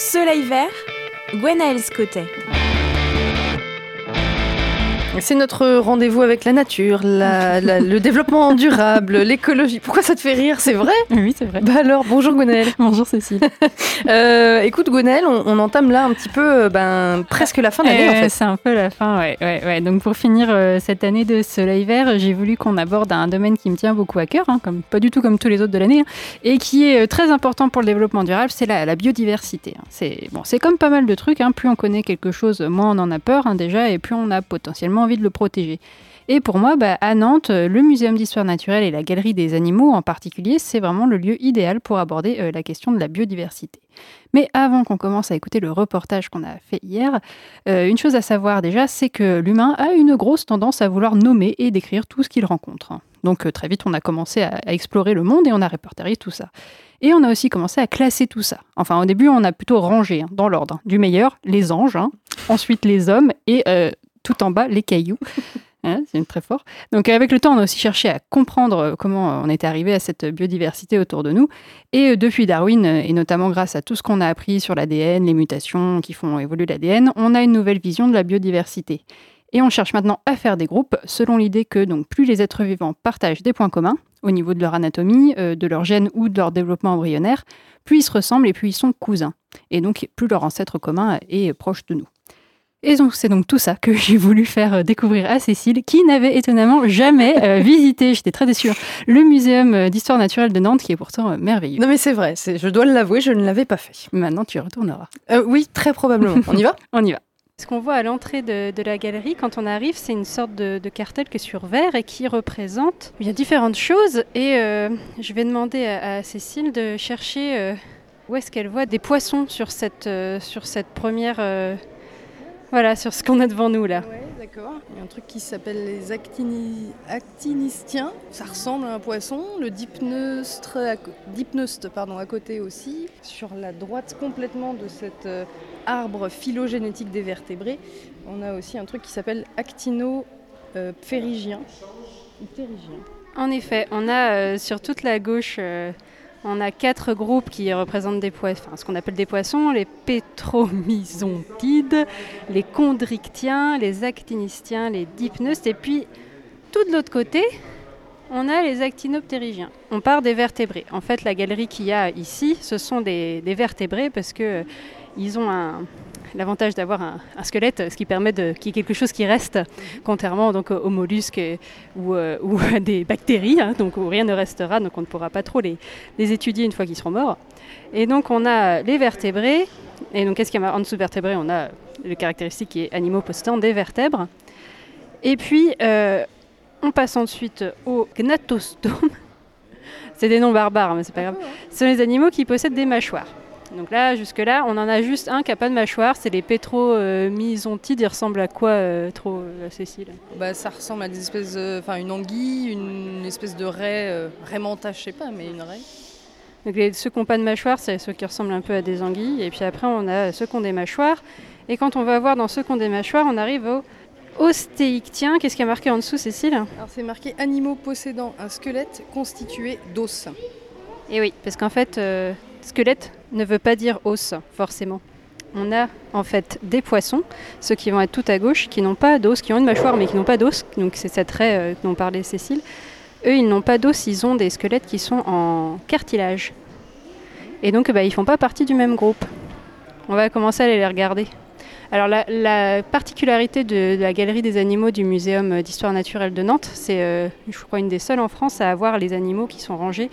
Soleil vert, Gwenaël Scottet. C'est notre rendez-vous avec la nature, la- la- le développement durable, l'écologie. Pourquoi ça te fait rire? C'est vrai? Oui, c'est vrai. Bah alors, bonjour Gwenaël. Bonjour Cécile. Euh, écoute Gwenaël, on, on entame là un petit peu euh, ben, presque la fin d'année en Euh, fait. C'est un peu la fin, ouais. ouais, ouais. Donc pour finir euh, cette année de Soleil Vert, j'ai voulu qu'on aborde un domaine qui me tient beaucoup à cœur, hein, comme, pas du tout comme tous les autres de l'année, hein, et qui est très important pour le développement durable, c'est la, la biodiversité. hein. C'est bon, c'est comme pas mal de trucs, plus on connaît quelque chose, moins on en a peur déjà, et plus on a potentiellement envie de le protéger. Et pour moi, bah, à Nantes, euh, le Muséum d'histoire naturelle et la Galerie des animaux en particulier, c'est vraiment le lieu idéal pour aborder euh, la question de la biodiversité. Mais avant qu'on commence à écouter le reportage qu'on a fait hier, euh, une chose à savoir déjà, c'est que l'humain a une grosse tendance à vouloir nommer et décrire tout ce qu'il rencontre. Donc très vite, on a commencé à, à explorer le monde et on a répertorié tout ça. Et on a aussi commencé à classer tout ça. Enfin, au début, on a plutôt rangé hein, dans l'ordre. Du meilleur, les anges, hein. ensuite les hommes et euh, tout en bas, les cailloux. Hein, c'est très fort. Donc avec le temps, on a aussi cherché à comprendre euh, comment euh, on était arrivé à cette biodiversité autour de nous. Et euh, depuis Darwin, et notamment grâce à tout ce qu'on a appris sur l'ADN, les mutations qui font évoluer l'ADN, on a une nouvelle vision de la biodiversité. Et on cherche maintenant à faire des groupes selon l'idée que donc plus les êtres vivants partagent des points communs au niveau de leur anatomie, euh, de leur gène ou de leur développement embryonnaire, plus ils se ressemblent et plus ils sont cousins. Et donc plus leur ancêtre commun est proche de nous. Et donc c'est donc tout ça que j'ai voulu faire euh, découvrir à Cécile, qui n'avait étonnamment jamais euh, visité, j'étais très déçue, hein, le muséum euh, d'histoire naturelle de Nantes, qui est pourtant euh, merveilleux. Non mais c'est vrai, je dois l'avouer, je ne l'avais pas fait. Maintenant tu y retourneras. Euh, oui, très probablement. On y va On y va. Ce qu'on voit à l'entrée de, de la galerie quand on arrive, c'est une sorte de, de cartel qui est sur verre et qui représente différentes choses. Et euh, je vais demander à, à Cécile de chercher euh, où est-ce qu'elle voit des poissons sur cette, euh, sur cette première... euh, voilà, sur ce qu'on a devant nous là. Ouais, d'accord. Il y a un truc qui s'appelle les actini... actinistiens. Ça ressemble à un poisson. Le dipneustre, à dipneuste, pardon, à côté aussi. Sur la droite complètement de cet euh, arbre phylogénétique des vertébrés, on a aussi un truc qui s'appelle actinopérygien. Ou pérygien. En effet, on a euh, sur toute la gauche, euh, on a quatre groupes qui représentent des poissons, enfin, ce qu'on appelle des poissons, les pétromysontides, les chondrictiens, les actinistiens, les dipneustes, et puis tout de l'autre côté, on a les actinoptérygiens. On part des vertébrés. En fait, la galerie qu'il y a ici, ce sont des, vertébrés parce que euh, ont un, l'avantage d'avoir un, un squelette, ce qui permet de, qu'il y ait quelque chose qui reste, contrairement donc aux mollusques et- ou, euh, ou à des bactéries, hein, donc où rien ne restera, donc on ne pourra pas trop les, les étudier une fois qu'ils seront morts. Et donc on a les vertébrés, et donc qu'est-ce qu'il y a en dessous de vertébrés? On a le caractéristique qui est animaux possédant des vertèbres. Et puis euh, on passe ensuite aux gnatostomes. C'est des noms barbares, mais c'est pas grave. Ce sont les animaux qui possèdent des mâchoires. Donc là, jusque-là, on en a juste un qui n'a pas de mâchoire, c'est les pétromysontides. Ils ressemblent à quoi, euh, trop, euh, Cécile? Bah, ça ressemble à des espèces, enfin une anguille, une espèce de raie, euh, raie mentage, je sais pas, mais une raie. Donc les- ceux qui n'ont pas de mâchoire, c'est ceux qui ressemblent un peu à des anguilles. Et puis après, on a ceux qui ont des mâchoires. Et quand on va voir dans ceux qui ont des mâchoires, on arrive aux ostéictiens. Qu'est-ce qui a marqué en dessous, Cécile? Alors c'est marqué animaux possédant un squelette constitué d'os. Et oui, parce qu'en fait, euh, squelette ne veut pas dire os, forcément. On a en fait des poissons, ceux qui vont être tout à gauche, qui n'ont pas d'os, qui ont une mâchoire mais qui n'ont pas d'os. Donc c'est cette raie euh, dont parlait Cécile. Eux, ils n'ont pas d'os, ils ont des squelettes qui sont en cartilage. Et donc, bah, ils font pas partie du même groupe. On va commencer à aller les regarder. Alors, la, la particularité de, la galerie des animaux du Muséum d'histoire naturelle de Nantes, c'est, euh, je crois, une des seules en France à avoir les animaux qui sont rangés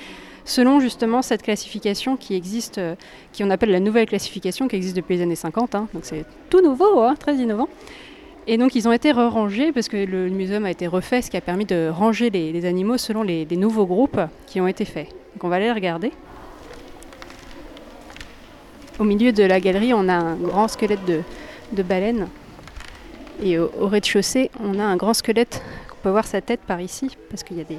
selon justement cette classification qui existe, euh, qui on appelle la nouvelle classification, qui existe depuis les années 50. hein. donc, c'est tout nouveau, hein, très innovant. Et donc, ils ont été re-rangés parce que le, le muséum a été refait, ce qui a permis de ranger les, animaux selon les, nouveaux groupes qui ont été faits. Donc, on va aller regarder. Au milieu de la galerie, on a un grand squelette de, baleine. Et au rez-de-chaussée, on a un grand squelette. On peut voir sa tête par ici, parce qu'il y a des.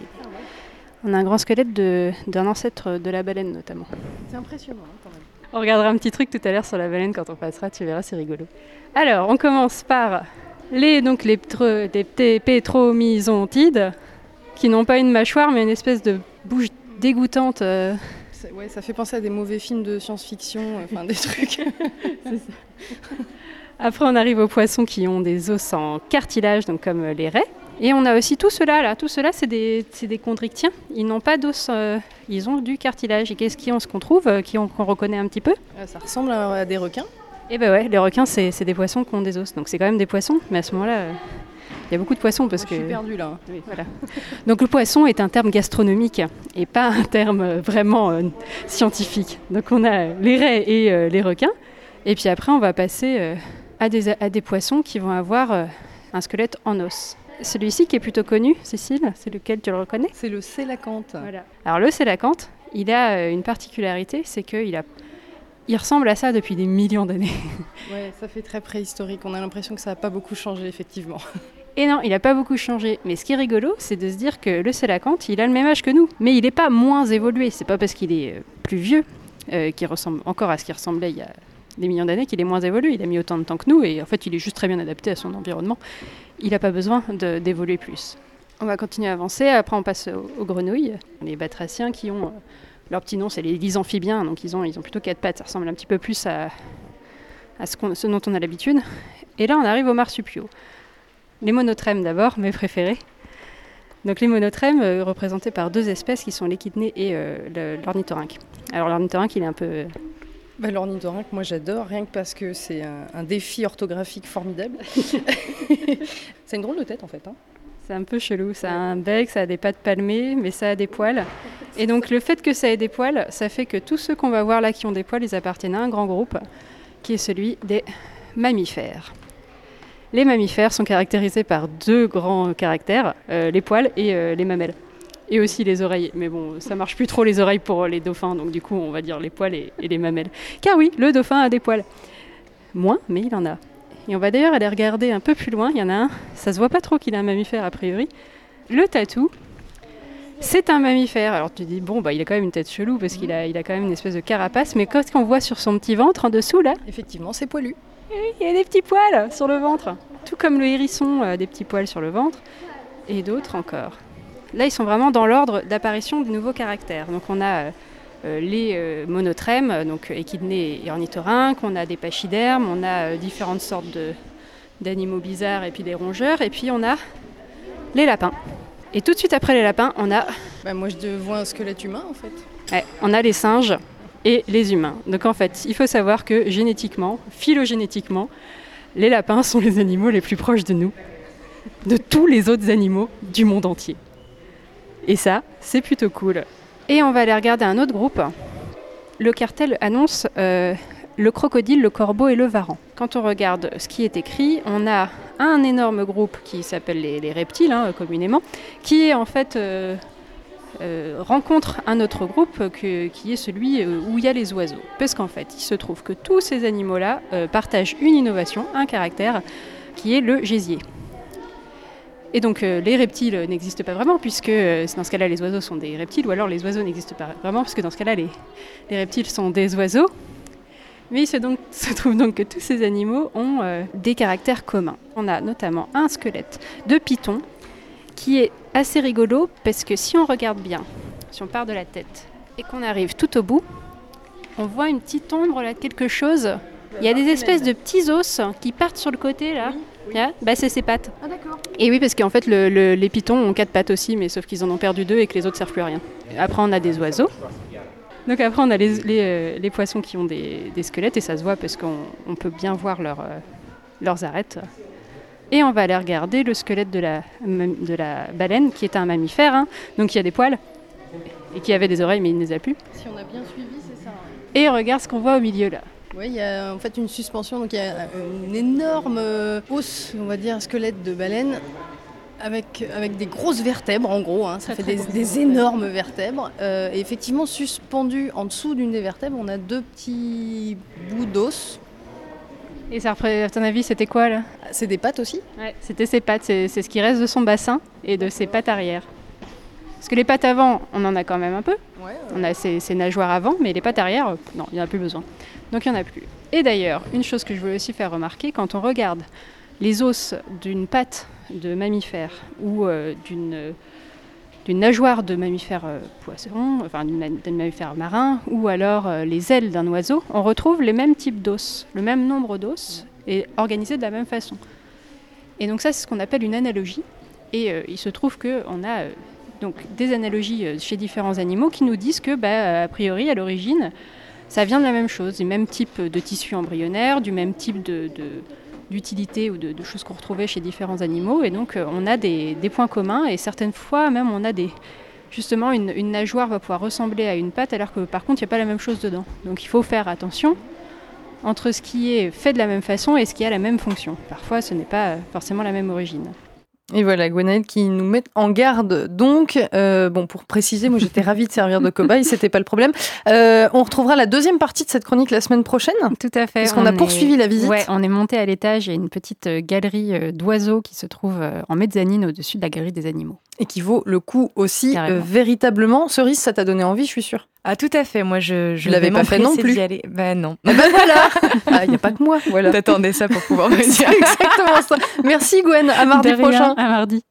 On a un grand squelette de- d'un ancêtre de la baleine, notamment. C'est impressionnant hein, quand même. On regardera un petit truc tout à l'heure sur la baleine quand on passera, tu verras, c'est rigolo. Alors, on commence par les, donc, les, ptre- les pté- pétromysontides, qui n'ont pas une mâchoire, mais une espèce de bouche dégoûtante. euh, Ça, ouais, ça fait penser à des mauvais films de science-fiction, euh, enfin des trucs. Après, on arrive aux poissons qui ont des os en cartilage, donc comme les raies. Et on a aussi tout cela là. Tout cela, c'est des, des chondrichtiens. Ils n'ont pas d'os, euh, ils ont du cartilage. Et qu'est-ce qu'on qu'on trouve, euh, qu'on reconnaît un petit peu? Ah, ça ressemble à, des requins. Eh ben ouais, les requins, c'est, des poissons qui ont des os. Donc c'est quand même des poissons. Mais à ce moment-là, euh, il y a beaucoup de poissons parce Moi, que. Je suis perdue là. Oui, voilà. Donc le poisson est un terme gastronomique et pas un terme euh, vraiment euh, scientifique. Donc on a les raies et euh, les requins. Et puis après, on va passer euh, à, des, à des poissons qui vont avoir euh, un squelette en os. Celui-ci qui est plutôt connu, Cécile, c'est lequel tu le reconnais C'est le sélacanthe. Voilà. Alors le sélacanthe, il a euh, une particularité, c'est qu'il a... il ressemble à ça depuis des millions d'années. Ouais, ça fait très préhistorique. On a l'impression que ça n'a pas beaucoup changé, effectivement. Et non, il n'a pas beaucoup changé. Mais ce qui est rigolo, c'est de se dire que le sélacanthe, il a le même âge que nous. Mais il n'est pas moins évolué. C'est pas parce qu'il est euh, plus vieux, euh, qu'il ressemble encore à ce qu'il ressemblait il y a des millions d'années, qu'il est moins évolué. Il a mis autant de temps que nous. Et en fait, il est juste très bien adapté à son environnement. Il n'a pas besoin d'évoluer plus. On va continuer à avancer. Après, on passe aux, grenouilles. Les batraciens qui ont... euh, leur petit nom, c'est les lysamphibiens. Donc, ils ont, ils ont plutôt quatre pattes. Ça ressemble un petit peu plus à, ce, dont on a l'habitude. Et là, on arrive aux marsupiaux. Les monotrèmes d'abord, mes préférés. Donc les monotrèmes euh, représentés par deux espèces qui sont l'échidné et euh, l'ornithorynque. Alors l'ornithorynque, il est un peu... Bah, L'ornithorynque, moi j'adore, rien que parce que c'est un, un défi orthographique formidable. c'est une drôle de tête en fait. hein. C'est un peu chelou, ça a un bec, ça a des pattes palmées, mais ça a des poils. Et donc le fait que ça ait des poils, ça fait que tous ceux qu'on va voir là qui ont des poils, ils appartiennent à un grand groupe, qui est celui des mammifères. Les mammifères sont caractérisés par deux grands caractères, euh, les poils et euh, les mamelles. Et aussi les oreilles. Mais bon, ça marche plus trop les oreilles pour les dauphins, donc du coup on va dire les poils et, et les mamelles. Car oui, le dauphin a des poils. Moins, mais il en a. Et on va d'ailleurs aller regarder un peu plus loin. Il y en a un, ça se voit pas trop qu'il est un mammifère a priori. Le tatou, c'est un mammifère. Alors tu dis, bon, bah, il a quand même une tête chelou parce qu'il a, il a quand même une espèce de carapace. Mais quand on voit sur son petit ventre en dessous, là, Effectivement, c'est poilu. il y a des petits poils sur le ventre. Tout comme le hérisson a des petits poils sur le ventre. Et d'autres encore. Là, ils sont vraiment dans l'ordre d'apparition des nouveaux caractères. Donc on a euh, euh, les euh, monotrèmes, donc échidnés et ornithorynques, on a des pachydermes, on a euh, différentes sortes d'animaux bizarres et puis des rongeurs, et puis on a les lapins. Et tout de suite après les lapins, on a, Bah, moi je vois un squelette humain en fait. ouais, on a les singes et les humains. Donc en fait, il faut savoir que génétiquement, phylogénétiquement, les lapins sont les animaux les plus proches de nous, de tous les autres animaux du monde entier. Et ça, c'est plutôt cool. Et on va aller regarder un autre groupe. Le cartel annonce euh, le crocodile, le corbeau et le varan. Quand on regarde ce qui est écrit, on a un énorme groupe qui s'appelle les, les reptiles, hein, communément, qui en fait euh, euh, rencontre un autre groupe qui est celui où il y a les oiseaux. Parce qu'en fait, il se trouve que tous ces animaux-là partagent une innovation, un caractère, qui est le gésier. Et donc euh, les reptiles n'existent pas vraiment, puisque euh, dans ce cas-là, les oiseaux sont des reptiles, ou alors les oiseaux n'existent pas vraiment, parce que dans ce cas-là, les, les reptiles sont des oiseaux. Mais il se, se trouve donc que tous ces animaux ont euh, des caractères communs. On a notamment un squelette de python qui est assez rigolo parce que si on regarde bien, si on part de la tête et qu'on arrive tout au bout, on voit une petite ombre là de quelque chose. Il y a des espèces de petits os qui partent sur le côté là. Là, bah, c'est ses pattes. Ah d'accord. Et oui, parce qu'en fait, le- le- les pitons ont quatre pattes aussi, mais sauf qu'ils en ont perdu deux et que les autres servent plus à rien. Après, on a des oiseaux. Donc après, on a les, les, euh, les poissons qui ont des, des squelettes, et ça se voit parce qu'on on peut bien voir leur, euh, leurs arêtes. Et on va aller regarder le squelette de la, mam- de la baleine, qui est un mammifère, hein, donc qui a des poils, et qui avait des oreilles, mais il ne les a plus. Si on a bien suivi, c'est ça. Et regarde ce qu'on voit au milieu là. Oui, il y a en fait une suspension, donc il y a une énorme euh, os, on va dire, un squelette de baleine. Avec, avec des grosses vertèbres en gros, hein, ça fait des, des énormes vertèbres. Euh, et effectivement, suspendu en dessous d'une des vertèbres, on a deux petits bouts d'os. Et ça, repré- à ton avis, c'était quoi là? C'est des pattes aussi? Ouais, c'était ses pattes, c'est ce qui reste de son bassin et de ses pattes arrière. Parce que les pattes avant, on en a quand même un peu. Ouais. On a ses nageoires avant, mais les pattes arrière, euh, non, il n'y en a plus besoin. Donc il n'y en a plus. Et d'ailleurs, une chose que je voulais aussi faire remarquer, quand on regarde les os d'une patte de mammifère ou euh, d'une d'une nageoire de mammifère euh, poisson, enfin d'un mammifère marin, ou alors euh, les ailes d'un oiseau, on retrouve les mêmes types d'os, le même nombre d'os, et organisés de la même façon. Et donc ça, c'est ce qu'on appelle une analogie. Et euh, il se trouve qu'on a donc des analogies chez différents animaux qui nous disent que, bah, a priori, à l'origine, ça vient de la même chose, du même type de tissu embryonnaire, du même type d'utilité ou de, choses qu'on retrouvait chez différents animaux. Et donc, euh, on a des, points communs et certaines fois, même, on a des. Justement, une, une nageoire va pouvoir ressembler à une patte, alors que par contre, il n'y a pas la même chose dedans. Donc, il faut faire attention entre ce qui est fait de la même façon et ce qui a la même fonction. Parfois, ce n'est pas forcément la même origine. Et voilà, Gwenaëlle qui nous met en garde. Donc, euh, bon, pour préciser, moi j'étais ravie de servir de cobaye, c'était pas le problème. Euh, on retrouvera la deuxième partie de cette chronique la semaine prochaine. Tout à fait. Parce qu'on a poursuivi la visite. Ouais, on est monté à l'étage. Il y a une petite euh, galerie d'oiseaux qui se trouve en mezzanine au-dessus de la galerie des animaux. Et qui vaut le coup aussi, véritablement. Cerise, ça t'a donné envie, je suis sûre. Ah tout à fait, moi je je l'avais pas fait non plus. Ben non. Ben voilà. Il ah, n'y a pas que moi. Voilà. T'attendais ça pour pouvoir venir. exactement ça. Merci Gwen. À mardi prochain. À mardi.